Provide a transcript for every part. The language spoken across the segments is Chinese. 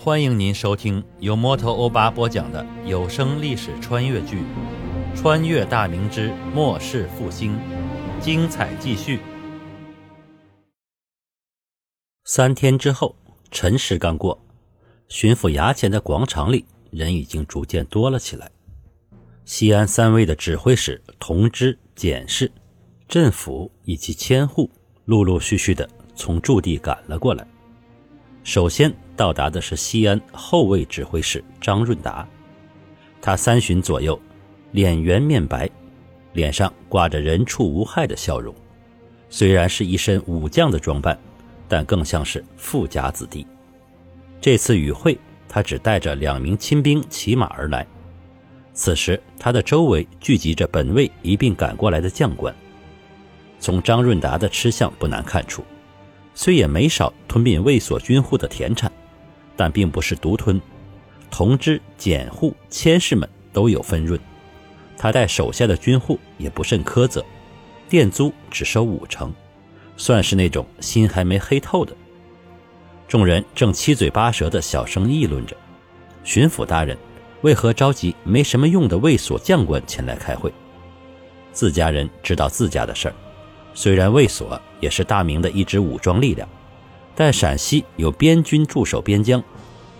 欢迎您收听由摩托欧巴播讲的有声历史穿越剧《穿越大明之末世复兴》，精彩继续。三天之后，辰时刚过，巡抚衙前的广场里人已经逐渐多了起来。西安三位的指挥使、同知、检事、镇抚以及千户，陆陆续续的从驻地赶了过来。首先到达的是西安后卫指挥使张润达，他三旬左右，脸圆面白，脸上挂着人畜无害的笑容。虽然是一身武将的装扮，但更像是富家子弟。这次与会，他只带着两名亲兵骑马而来。此时，他的周围聚集着本卫一并赶过来的将官。从张润达的吃相不难看出。虽也没少吞并卫所军户的田产，但并不是独吞，同知、检户、千士们都有分润。他待手下的军户也不甚苛责，店租只收五成，算是那种心还没黑透的。众人正七嘴八舌的小声议论着：巡抚大人为何召集没什么用的卫所将官前来开会？自家人知道自家的事儿。虽然卫所也是大明的一支武装力量，但陕西有边军驻守边疆，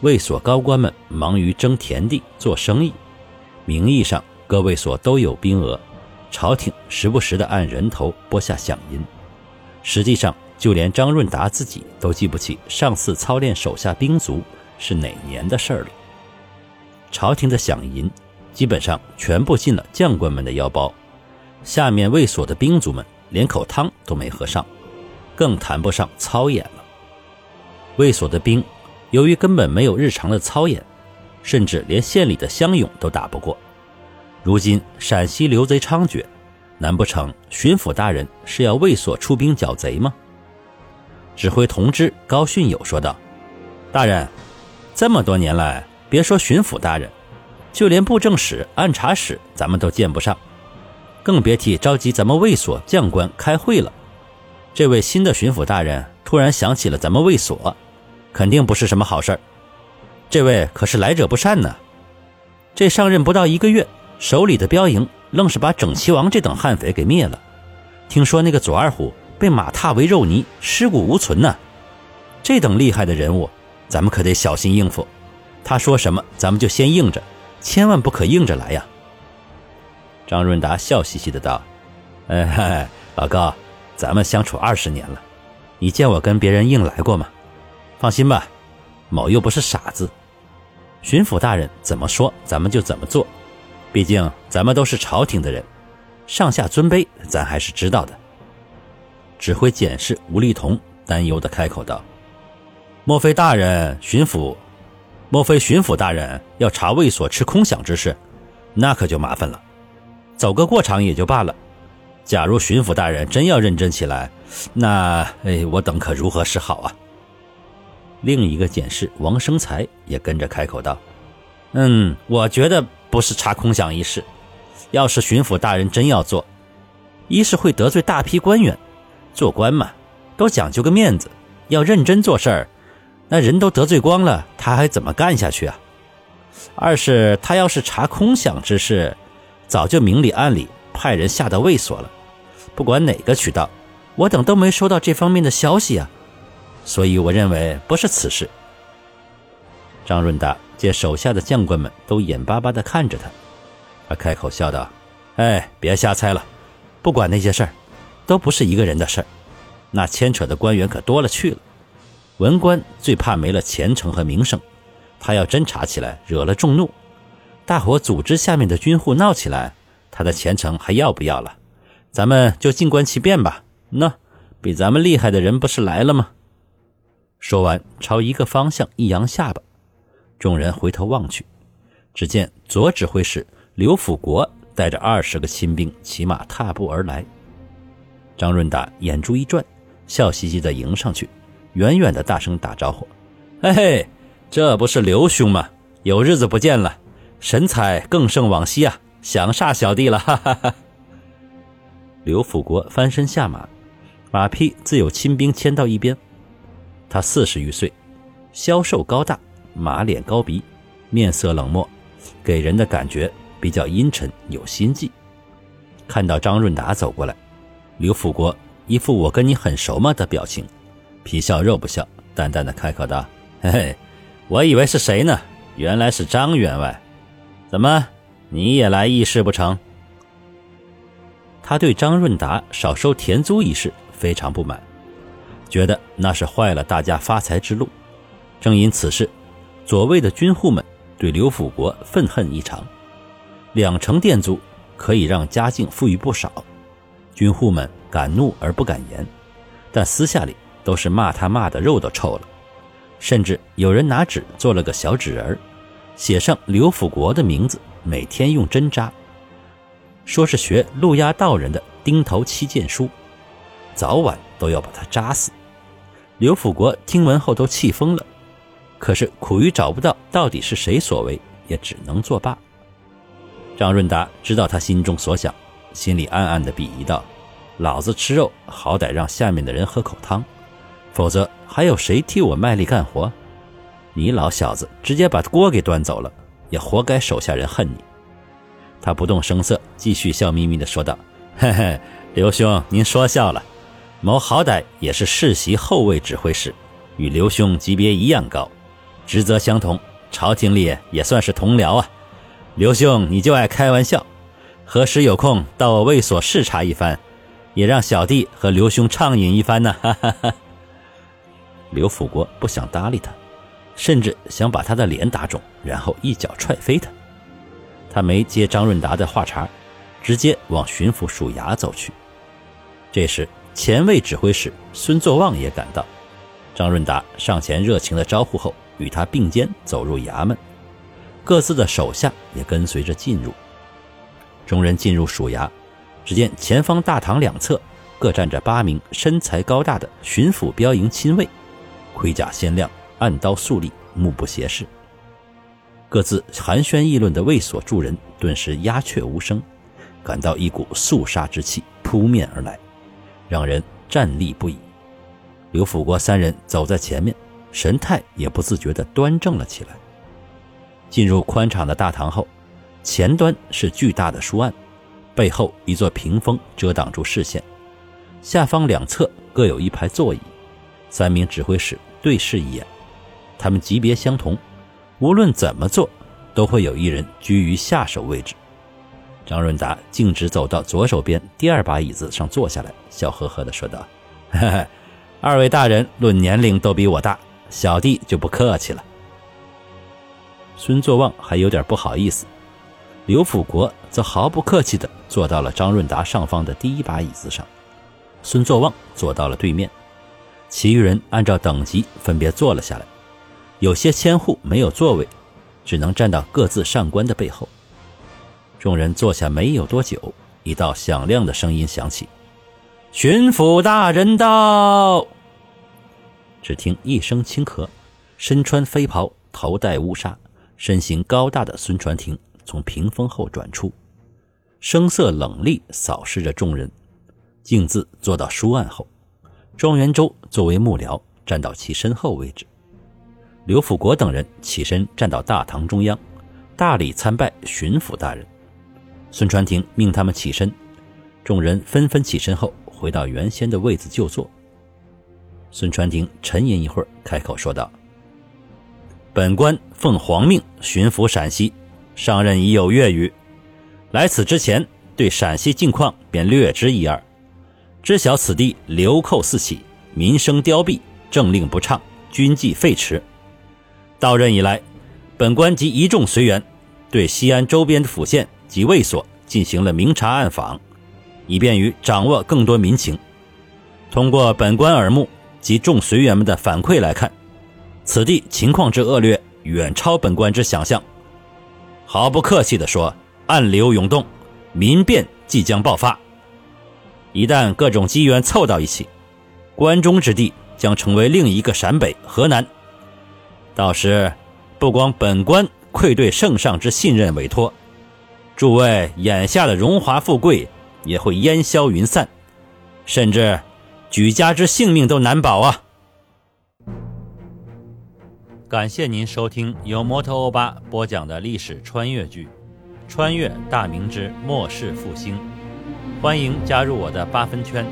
卫所高官们忙于征田地、做生意，名义上各卫所都有兵额，朝廷时不时的按人头拨下饷银，实际上就连张润达自己都记不起上次操练手下兵卒是哪年的事儿了。朝廷的饷银基本上全部进了将官们的腰包，下面卫所的兵卒们。连口汤都没喝上，更谈不上操演了。卫所的兵，由于根本没有日常的操演，甚至连县里的乡勇都打不过。如今陕西刘贼猖獗，难不成巡抚大人是要卫所出兵剿贼吗？指挥同知高训友说道：“大人，这么多年来，别说巡抚大人，就连布政使、按察使，咱们都见不上。”更别提召集咱们卫所将官开会了。这位新的巡抚大人突然想起了咱们卫所，肯定不是什么好事儿。这位可是来者不善呢。这上任不到一个月，手里的标营愣是把整齐王这等悍匪给灭了。听说那个左二虎被马踏为肉泥，尸骨无存呢。这等厉害的人物，咱们可得小心应付。他说什么，咱们就先应着，千万不可硬着来呀。张润达笑嘻嘻的道：“哎，老高，咱们相处二十年了，你见我跟别人硬来过吗？放心吧，某又不是傻子。巡抚大人怎么说，咱们就怎么做。毕竟咱们都是朝廷的人，上下尊卑咱还是知道的。”指挥检视吴立同担忧的开口道：“莫非大人巡抚？莫非巡抚大人要查卫所吃空饷之事？那可就麻烦了。”走个过场也就罢了，假如巡抚大人真要认真起来，那哎，我等可如何是好啊？另一个检事王生才也跟着开口道：“嗯，我觉得不是查空饷一事，要是巡抚大人真要做，一是会得罪大批官员，做官嘛，都讲究个面子，要认真做事儿，那人都得罪光了，他还怎么干下去啊？二是他要是查空饷之事。”早就明里暗里派人下到卫所了，不管哪个渠道，我等都没收到这方面的消息啊，所以我认为不是此事。张润达见手下的将官们都眼巴巴地看着他，他开口笑道：“哎，别瞎猜了，不管那些事儿，都不是一个人的事儿，那牵扯的官员可多了去了。文官最怕没了前程和名声，他要真查起来，惹了众怒。”大伙组织下面的军户闹起来，他的前程还要不要了？咱们就静观其变吧。那比咱们厉害的人不是来了吗？说完，朝一个方向一扬下巴，众人回头望去，只见左指挥使刘辅国带着二十个亲兵骑马踏步而来。张润达眼珠一转，笑嘻嘻地迎上去，远远的大声打招呼：“嘿嘿，这不是刘兄吗？有日子不见了。”神采更胜往昔啊！想煞小弟了，哈哈哈。刘辅国翻身下马，马匹自有亲兵牵到一边。他四十余岁，消瘦高大，马脸高鼻，面色冷漠，给人的感觉比较阴沉有心计。看到张润达走过来，刘辅国一副我跟你很熟吗的表情，皮笑肉不笑，淡淡的开口道：“嘿嘿，我以为是谁呢？原来是张员外。怎么，你也来议事不成？”他对张润达少收田租一事非常不满，觉得那是坏了大家发财之路。正因此事，左卫的军户们对刘辅国愤恨异常。两成店租。可以让家境富裕不少，军户们敢怒而不敢言，但私下里都是骂他骂的肉都臭了，甚至有人拿纸做了个小纸人写上刘辅国的名字，每天用针扎，说是学陆押道人的钉头七剑书，早晚都要把他扎死。刘辅国听闻后都气疯了，可是苦于找不到到底是谁所为，也只能作罢。张润达知道他心中所想，心里暗暗的鄙夷道：“老子吃肉，好歹让下面的人喝口汤，否则还有谁替我卖力干活？你老小子直接把锅给端走了，也活该手下人恨你。”他不动声色，继续笑眯眯的说道：“嘿嘿，刘兄，您说笑了，某好歹也是世袭后卫指挥使，与刘兄级别一样高，职责相同，朝廷里也算是同僚啊。”刘兄，你就爱开玩笑，何时有空到我卫所视察一番，也让小弟和刘兄畅饮一番呢？哈哈哈。刘辅国不想搭理他，甚至想把他的脸打肿，然后一脚踹飞他。他没接张润达的话茬，直接往巡抚署衙走去。这时，前卫指挥使孙作旺也赶到，张润达上前热情的招呼后，与他并肩走入衙门。各自的手下也跟随着进入。众人进入署衙，只见前方大堂两侧各站着八名身材高大的巡抚标营亲卫，盔甲鲜亮，暗刀肃立，目不斜视。各自寒暄议论的卫所诸人顿时鸦雀无声，感到一股肃杀之气扑面而来，让人战栗不已。刘辅国三人走在前面，神态也不自觉地端正了起来。进入宽敞的大堂后，前端是巨大的书案，背后一座屏风遮挡住视线，下方两侧各有一排座椅，三名指挥使对视一眼，他们级别相同，无论怎么做，都会有一人居于下手位置。张润达径直走到左手边第二把椅子上坐下来，笑呵呵地说道：“二位大人论年龄都比我大，小弟就不客气了。”孙作旺还有点不好意思，刘辅国则毫不客气地坐到了张润达上方的第一把椅子上，孙作旺坐到了对面，其余人按照等级分别坐了下来，有些千户没有座位，只能站到各自上官的背后。众人坐下没有多久，一道响亮的声音响起：“巡抚大人到！”只听一声轻咳，身穿飞袍，头戴乌纱。身形高大的孙传庭从屏风后转出，声色冷厉扫视着众人，径自坐到书案后。庄元周作为幕僚站到其身后位置，刘辅国等人起身站到大堂中央，大礼参拜巡抚大人。孙传庭命他们起身，众人纷纷起身后回到原先的位子就坐。孙传庭沉吟一会儿，开口说道。本官奉皇命巡抚陕西，上任已有月余。来此之前，对陕西境况便略知一二，知晓此地流寇四起，民生凋敝，政令不畅，军纪废弛。到任以来，本官及一众随员，对西安周边的府县及卫所进行了明察暗访，以便于掌握更多民情。通过本官耳目及众随员们的反馈来看。此地情况之恶劣，远超本官之想象。毫不客气地说，暗流涌动，民变即将爆发。一旦各种机缘凑到一起，关中之地将成为另一个陕北、河南。到时，不光本官愧对圣上之信任委托，诸位眼下的荣华富贵也会烟消云散，甚至举家之性命都难保啊！感谢您收听由摩托欧巴播讲的历史穿越剧《穿越大明之末世复兴》，欢迎加入我的八分圈，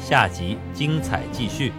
下集精彩继续。